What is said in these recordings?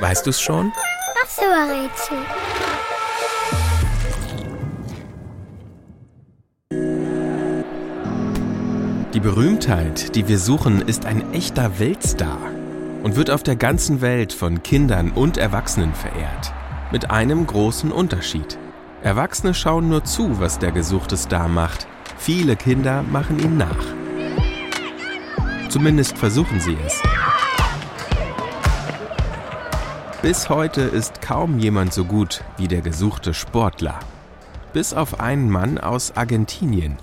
Weißt du es schon? Ach so, Rätsel. Die Berühmtheit, die wir suchen, ist ein echter Weltstar und wird auf der ganzen Welt von Kindern und Erwachsenen verehrt. Mit einem großen Unterschied. Erwachsene schauen nur zu, was der gesuchte Star macht. Viele Kinder machen ihn nach. Zumindest versuchen sie es. Bis heute ist kaum jemand so gut wie der gesuchte Sportler. Bis auf einen Mann aus Argentinien.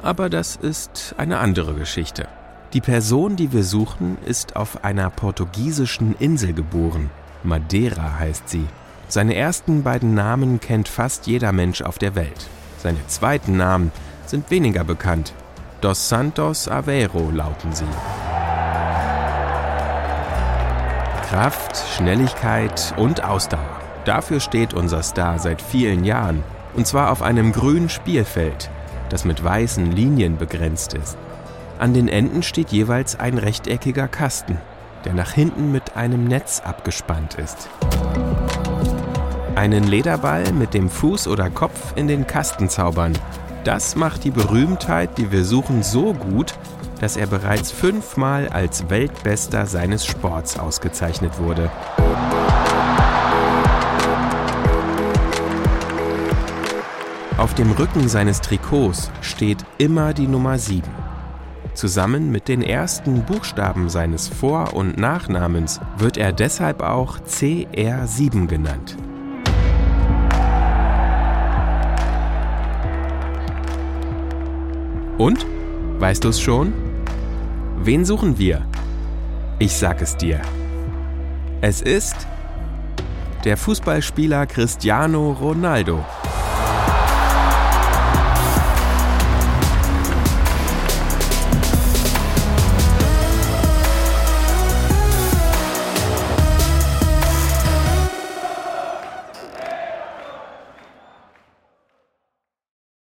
Aber das ist eine andere Geschichte. Die Person, die wir suchen, ist auf einer portugiesischen Insel geboren. Madeira heißt sie. Seine ersten beiden Namen kennt fast jeder Mensch auf der Welt. Seine zweiten Namen sind weniger bekannt. Dos Santos Aveiro lauten sie. Kraft, Schnelligkeit und Ausdauer. Dafür steht unser Star seit vielen Jahren. Und zwar auf einem grünen Spielfeld, das mit weißen Linien begrenzt ist. An den Enden steht jeweils ein rechteckiger Kasten, der nach hinten mit einem Netz abgespannt ist. Einen Lederball mit dem Fuß oder Kopf in den Kasten zaubern. Das macht die Berühmtheit, die wir suchen, so gut, dass er bereits fünfmal als Weltbester seines Sports ausgezeichnet wurde. Auf dem Rücken seines Trikots steht immer die Nummer 7. Zusammen mit den ersten Buchstaben seines Vor- und Nachnamens wird er deshalb auch CR7 genannt. Und? Weißt du es schon? Wen suchen wir? Ich sag es dir. Es ist der Fußballspieler Cristiano Ronaldo.